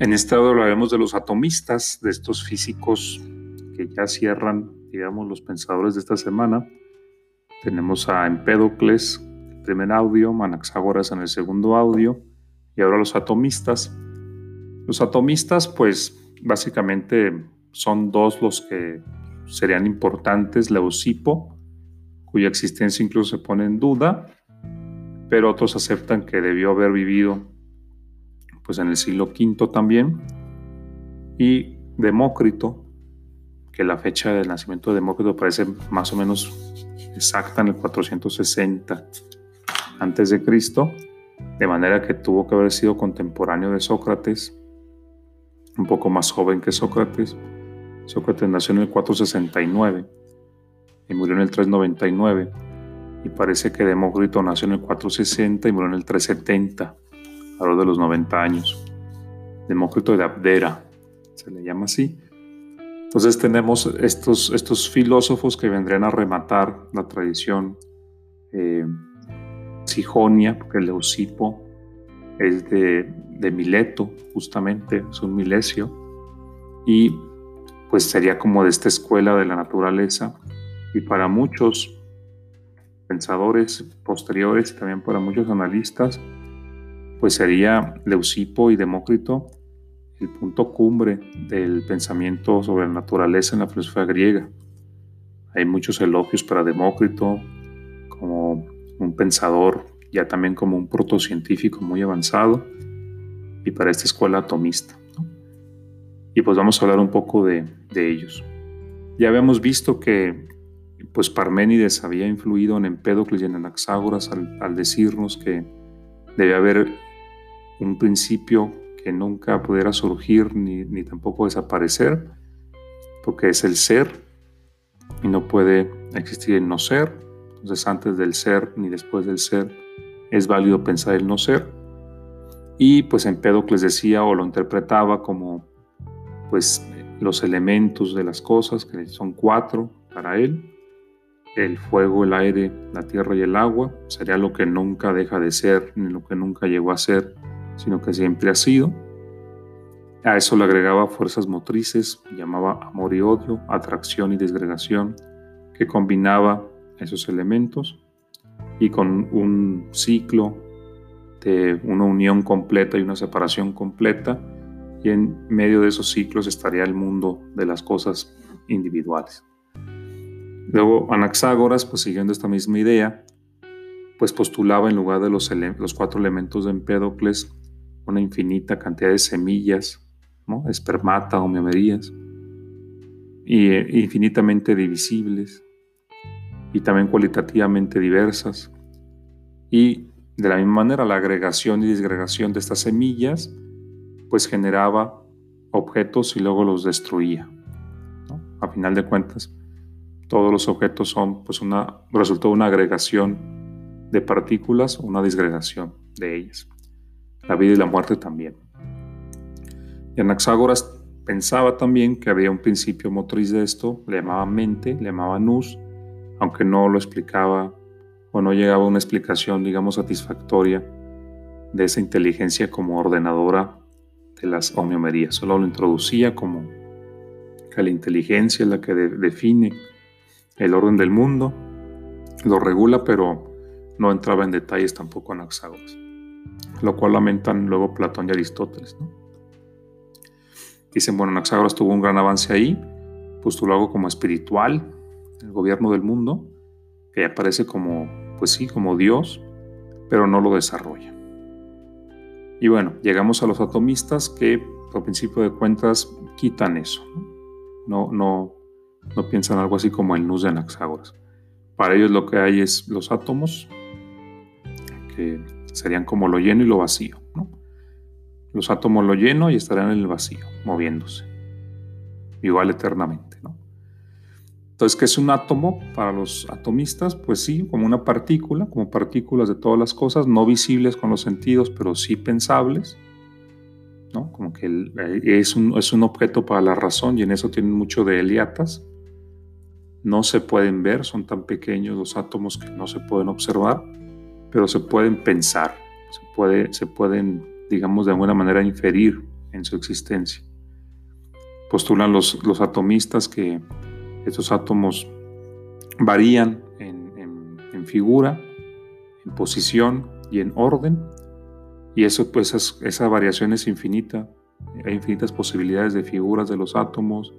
En este lado hablaremos de los atomistas, de estos físicos que ya cierran, digamos, los pensadores de esta semana. Tenemos a Empédocles, el primer audio, Manaxágoras en el segundo audio, y ahora los atomistas. Los atomistas, pues básicamente son dos los que serían importantes, Leucipo, cuya existencia incluso se pone en duda, pero otros aceptan que debió haber vivido pues en el siglo V también, y Demócrito, que la fecha del nacimiento de Demócrito parece más o menos exacta en el 460 antes de Cristo, de manera que tuvo que haber sido contemporáneo de Sócrates, un poco más joven que Sócrates. Sócrates nació en el 469 y murió en el 399, y parece que Demócrito nació en el 460 y murió en el 370, a lo de los 90 años. Demócrito de Abdera, se le llama así. Entonces tenemos estos, estos filósofos que vendrían a rematar la tradición eh, Sijonia, porque el Leucipo es de, de, Mileto, justamente, es un milesio, y pues sería como de esta escuela de la naturaleza, y para muchos pensadores posteriores también para muchos analistas, pues sería Leucipo y Demócrito el punto cumbre del pensamiento sobre la naturaleza en la filosofía griega. Hay muchos elogios para Demócrito como un pensador, ya también como un protocientífico muy avanzado, y para esta escuela atomista. Y pues vamos a hablar un poco de, ellos. Ya habíamos visto que pues Parménides había influido en Empédocles y en Anaxágoras al, al decirnos que debe haber un principio que nunca pudiera surgir ni, ni, tampoco desaparecer, porque es el ser y no puede existir el no ser. Entonces antes del ser ni después del ser es válido pensar el no ser. Y pues Empédocles decía o lo interpretaba como pues los elementos de las cosas, que son cuatro para él, el fuego, el aire, la tierra y el agua, sería lo que nunca deja de ser, ni lo que nunca llegó a ser, sino que siempre ha sido. A eso le agregaba fuerzas motrices, llamaba amor y odio, atracción y desgregación, que combinaba esos elementos y con un ciclo de una unión completa y una separación completa, y en medio de esos ciclos estaría el mundo de las cosas individuales. Luego Anaxágoras, pues siguiendo esta misma idea, pues postulaba en lugar de los, los cuatro elementos de Empédocles una infinita cantidad de semillas, ¿no? espermata o memerías, y eh, infinitamente divisibles, y también cualitativamente diversas. Y de la misma manera, la agregación y disgregación de estas semillas, pues generaba objetos y luego los destruía. A final de cuentas, todos los objetos son pues una, resultado de una agregación de partículas una disgregación de ellas la vida y la muerte también. Y Anaxágoras pensaba también que había un principio motriz de esto, le llamaba mente, le llamaba nous, aunque no lo explicaba o no llegaba a una explicación, digamos, satisfactoria de esa inteligencia como ordenadora de las homeomerías. Solo lo introducía como que la inteligencia es la que define el orden del mundo, lo regula, pero no entraba en detalles tampoco Anaxágoras lo cual lamentan luego Platón y Aristóteles. Dicen, bueno, Anaxágoras tuvo un gran avance ahí, postuló algo como espiritual, el gobierno del mundo, que aparece como, pues sí, como Dios, pero no lo desarrolla. Y bueno, llegamos a los atomistas que, por principio de cuentas, quitan eso. No, no, no piensan algo así como el nus de Anaxágoras. Para ellos lo que hay es los átomos, que Serían como lo lleno y lo vacío. Los átomos lo lleno y estarán en el vacío, moviéndose. Igual eternamente. Entonces, ¿qué es un átomo para los atomistas? Pues sí, como una partícula, como partículas de todas las cosas, no visibles con los sentidos, pero sí pensables. ¿no? Como que eh, es un, es un objeto para la razón y en eso tienen mucho de Eliatas. No se pueden ver, son tan pequeños los átomos que no se pueden observar pero se pueden pensar, se, puede, se pueden, digamos, de alguna manera inferir en su existencia. Postulan los, los atomistas que estos átomos varían en, figura, en posición y en orden, y eso pues esa variación es infinita. Hay infinitas posibilidades de figuras de los átomos,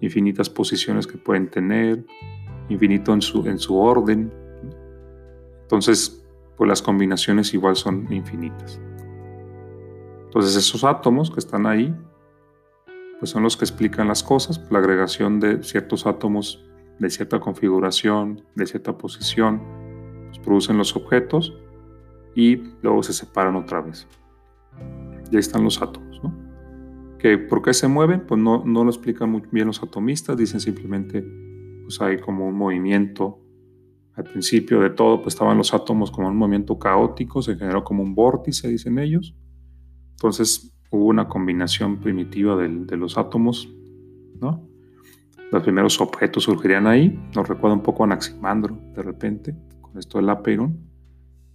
infinitas posiciones que pueden tener, infinito en su, en su orden. Entonces, pues las combinaciones igual son infinitas. Entonces, esos átomos que están ahí, pues son los que explican las cosas, la agregación de ciertos átomos de cierta configuración, de cierta posición, pues producen los objetos y luego se separan otra vez. Y ahí están los átomos, ¿no? Que ¿Por qué se mueven? Pues no, no lo explican muy bien los atomistas, dicen simplemente pues hay como un movimiento. Al principio de todo, pues estaban los átomos como un movimiento caótico, se generó como un vórtice, dicen ellos. Entonces hubo una combinación primitiva de, los átomos, ¿no? Los primeros objetos surgirían ahí. Nos recuerda un poco a Anaximandro, de repente, con esto del apeirón.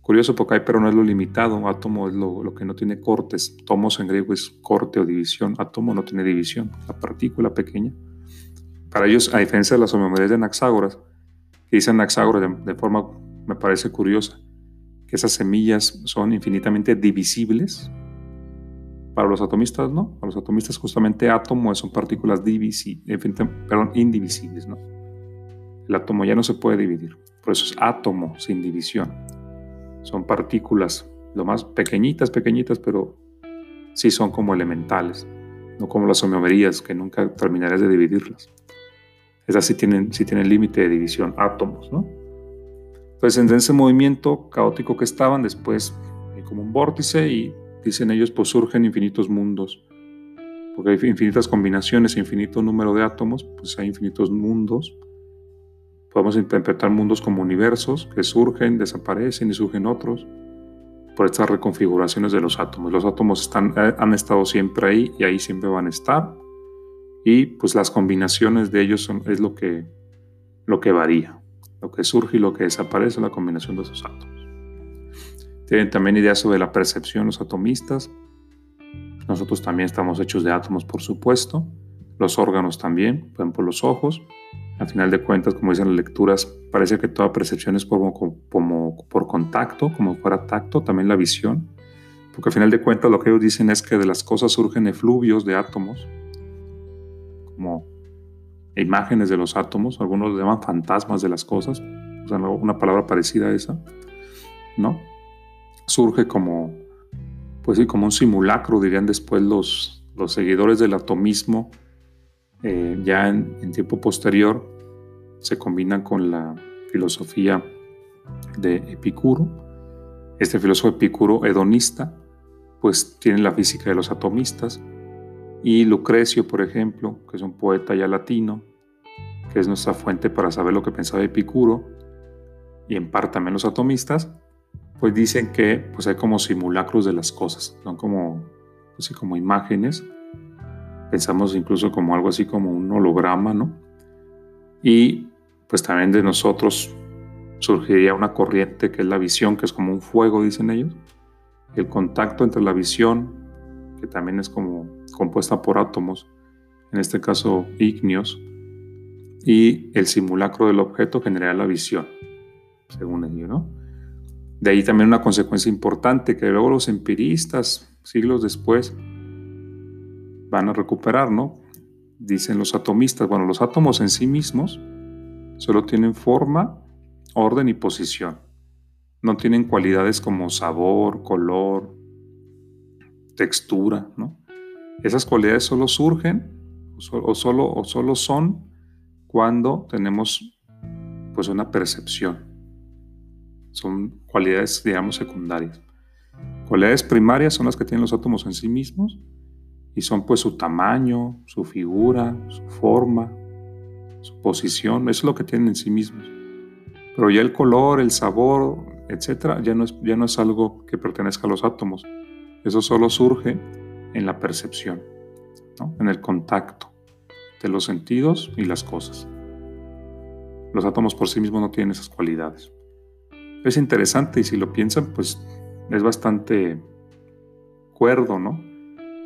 Curioso porque apeirón no es lo limitado, átomo es lo, lo, que no tiene cortes. Tomos en griego es corte o división. Átomo no tiene división, la partícula pequeña. Para ellos, a diferencia de las homeomerias de Anaxágoras, que dicen Anaxágoras de, forma, me parece curiosa, que esas semillas son infinitamente divisibles. Para los atomistas, no. Para los atomistas, justamente átomo son partículas perdón, indivisibles, ¿no? El átomo ya no se puede dividir. Por eso es átomo sin división. Son partículas lo más pequeñitas, pequeñitas, pero sí son como elementales, no como las homeomerías, que nunca terminarías de dividirlas. Esas sí tienen, sí tienen límite de división, átomos, ¿no? Entonces, en ese movimiento caótico que estaban, después hay como un vórtice y dicen ellos, pues surgen infinitos mundos. Porque hay infinitas combinaciones, infinito número de átomos, pues hay infinitos mundos. Podemos interpretar mundos como universos que surgen, desaparecen y surgen otros por estas reconfiguraciones de los átomos. Los átomos están, eh, han estado siempre ahí y ahí siempre van a estar y pues las combinaciones de ellos es lo que, lo que varía. Lo que surge y lo que desaparece la combinación de esos átomos. Tienen también ideas sobre la percepción los atomistas. Nosotros también estamos hechos de átomos, por supuesto. Los órganos también, por ejemplo, los ojos. Al final de cuentas, como dicen las lecturas, parece que toda percepción es como por contacto, como fuera tacto, también la visión. Porque al final de cuentas lo que ellos dicen es que de las cosas surgen efluvios de átomos como imágenes de los átomos, algunos lo llaman fantasmas de las cosas, o sea, una palabra parecida a esa, ¿no? Surge como, pues sí, como un simulacro, dirían después los, los seguidores del atomismo, eh, ya en, tiempo posterior, se combinan con la filosofía de Epicuro. Este filósofo Epicuro hedonista, pues tiene la física de los atomistas, y Lucrecio, por ejemplo, que es un poeta ya latino, que es nuestra fuente para saber lo que pensaba Epicuro, y en parte también los atomistas, pues dicen que pues hay como simulacros de las cosas, son como, pues como imágenes, pensamos incluso como algo así como un holograma, ¿no? Y pues también de nosotros surgiría una corriente que es la visión, que es como un fuego, dicen ellos, el contacto entre la visión, que también es como compuesta por átomos, en este caso ígneos, y el simulacro del objeto genera la visión, según ello, ¿no? De ahí también una consecuencia importante que luego los empiristas, siglos después, van a recuperar, ¿no? Dicen los atomistas, bueno, los átomos en sí mismos solo tienen forma, orden y posición. No tienen cualidades como sabor, color, textura, ¿no? Esas cualidades solo surgen o solo, o solo son cuando tenemos pues una percepción. Son cualidades, digamos, secundarias. Cualidades primarias son las que tienen los átomos en sí mismos y son pues su tamaño, su figura, su forma, su posición, eso es lo que tienen en sí mismos. Pero ya el color, el sabor, etcétera, ya no es, ya no es algo que pertenezca a los átomos. Eso solo surge en la percepción, en el contacto de los sentidos y las cosas. Los átomos por sí mismos no tienen esas cualidades. Es interesante y si lo piensan, pues es bastante cuerdo, ¿no?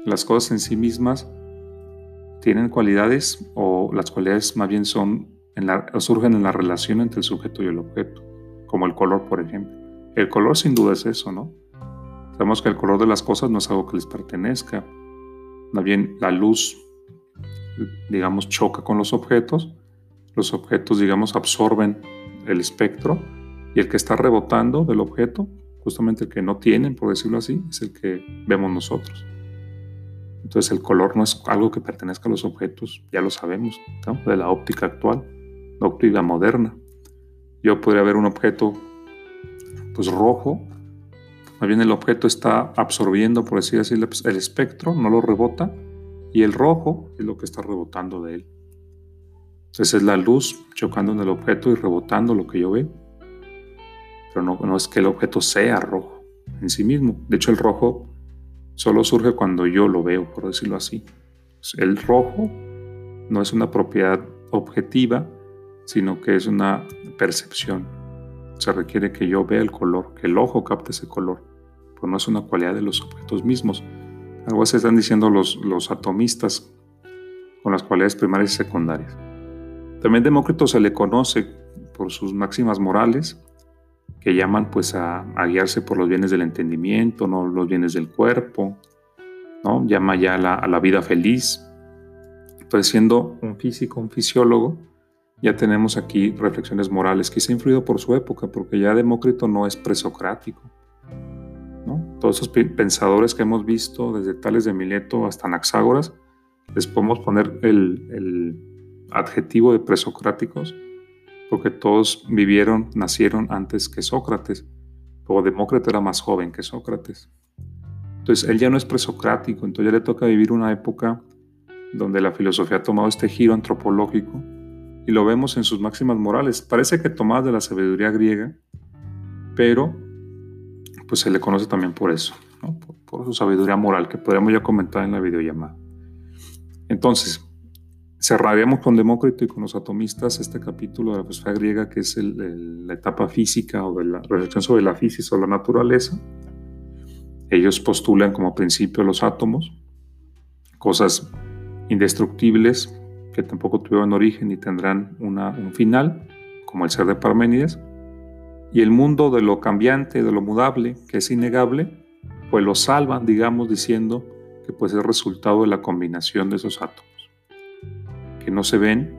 las cosas en sí mismas tienen cualidades o las cualidades más bien son en la, surgen en la relación entre el sujeto y el objeto, como el color, por ejemplo. El color sin duda es eso, ¿no? Sabemos que el color de las cosas no es algo que les pertenezca, más la luz, digamos, choca con los objetos, los objetos, digamos, absorben el espectro y el que está rebotando del objeto, justamente el que no tienen, por decirlo así, es el que vemos nosotros. Entonces el color no es algo que pertenezca a los objetos, ya lo sabemos, de la óptica actual, la óptica moderna. Yo podría ver un objeto pues rojo, más bien el objeto está absorbiendo, por así, el espectro, no lo rebota, y el rojo es lo que está rebotando de él. Entonces es la luz chocando en el objeto y rebotando lo que yo veo. Pero no, no es que el objeto sea rojo en sí mismo. De hecho, el rojo solo surge cuando yo lo veo, por decirlo así. El rojo no es una propiedad objetiva, sino que es una percepción. Se requiere que yo vea el color, que el ojo capte ese color, pero una cualidad de los objetos mismos. Algo así están diciendo los, los atomistas con las cualidades primarias y secundarias. También Demócrito se le conoce por sus máximas morales, que llaman pues a, guiarse por los bienes del entendimiento, no los bienes del cuerpo, ¿no? Llama ya a la, vida feliz. Entonces, siendo un físico, un fisiólogo, ya tenemos aquí reflexiones morales, quizá influido por su época, porque ya Demócrito no es presocrático. Todos esos pensadores que hemos visto, desde Tales de Mileto hasta Anaxágoras, les podemos poner el adjetivo de presocráticos, porque todos vivieron, nacieron antes que Sócrates, o Demócrito era más joven que Sócrates. Entonces él ya no es presocrático, entonces ya le toca vivir una época donde la filosofía ha tomado este giro antropológico y lo vemos en sus máximas morales. Parece que tomadas de la sabiduría griega, pero pues se le conoce también por eso, por, por, su sabiduría moral que podríamos ya comentar en la videollamada. Entonces, cerraríamos con Demócrito y con los atomistas este capítulo de la filosofía griega, que es la etapa física o de la reflexión sobre la física o la naturaleza. Ellos postulan como principio los átomos, cosas indestructibles que tampoco tuvieron origen ni tendrán un final, como el ser de Parménides, y el mundo de lo cambiante, de lo mudable, que es innegable, pues lo salvan, digamos, diciendo que pues es resultado de la combinación de esos átomos que no se ven,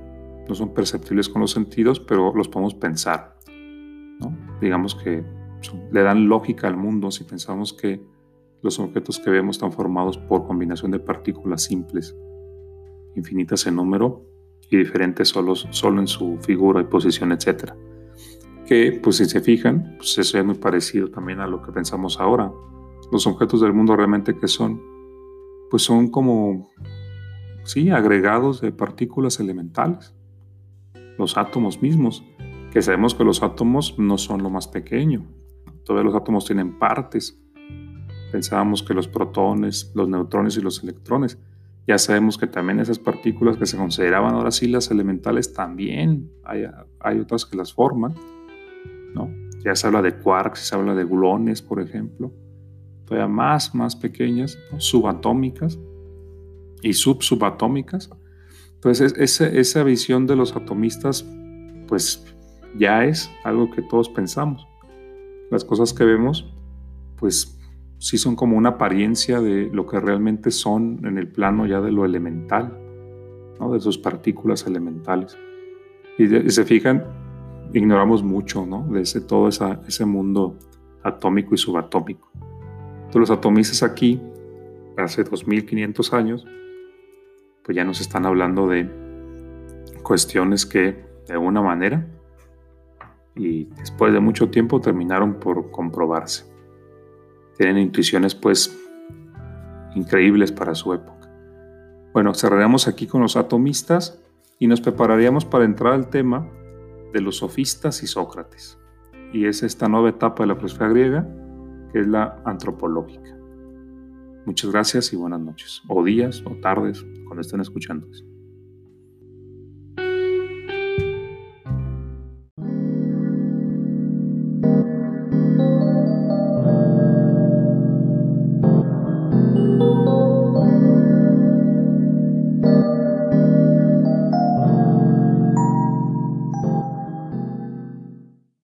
no son perceptibles con los sentidos, pero los podemos pensar. Digamos que le dan lógica al mundo si pensamos que los objetos que vemos están formados por combinación de partículas simples, infinitas en número y diferentes solo, solo en su figura y posición, etc. Que, pues si se fijan, pues eso es muy parecido también a lo que pensamos ahora. Los objetos del mundo realmente que son, pues son como sí, agregados de partículas elementales, los átomos mismos, que sabemos que los átomos no son lo más pequeño, todos los átomos tienen partes. Pensábamos que los protones, los neutrones y los electrones, ya sabemos que también esas partículas que se consideraban ahora sí las elementales, también hay, hay otras que las forman, ¿no? Ya se habla de quarks, se habla de gluones, por ejemplo, todavía más, más pequeñas, subatómicas, y sub-subatómicas. Entonces, esa, visión de los atomistas, pues ya es algo que todos pensamos. Las cosas que vemos, pues sí son como una apariencia de lo que realmente son en el plano ya de lo elemental, ¿no? de sus partículas elementales. Y, se fijan, ignoramos mucho ¿no? de todo ese mundo atómico y subatómico. Entonces los atomistas aquí, hace 2500 años, pues ya nos están hablando de cuestiones que de alguna manera y después de mucho tiempo terminaron por comprobarse. Tienen intuiciones pues increíbles para su época. Bueno, cerraremos aquí con los atomistas y nos prepararíamos para entrar al tema de los sofistas y Sócrates. Y es esta nueva etapa de la filosofía griega que es la antropológica. Muchas gracias y buenas noches, o días, o tardes, cuando estén escuchando.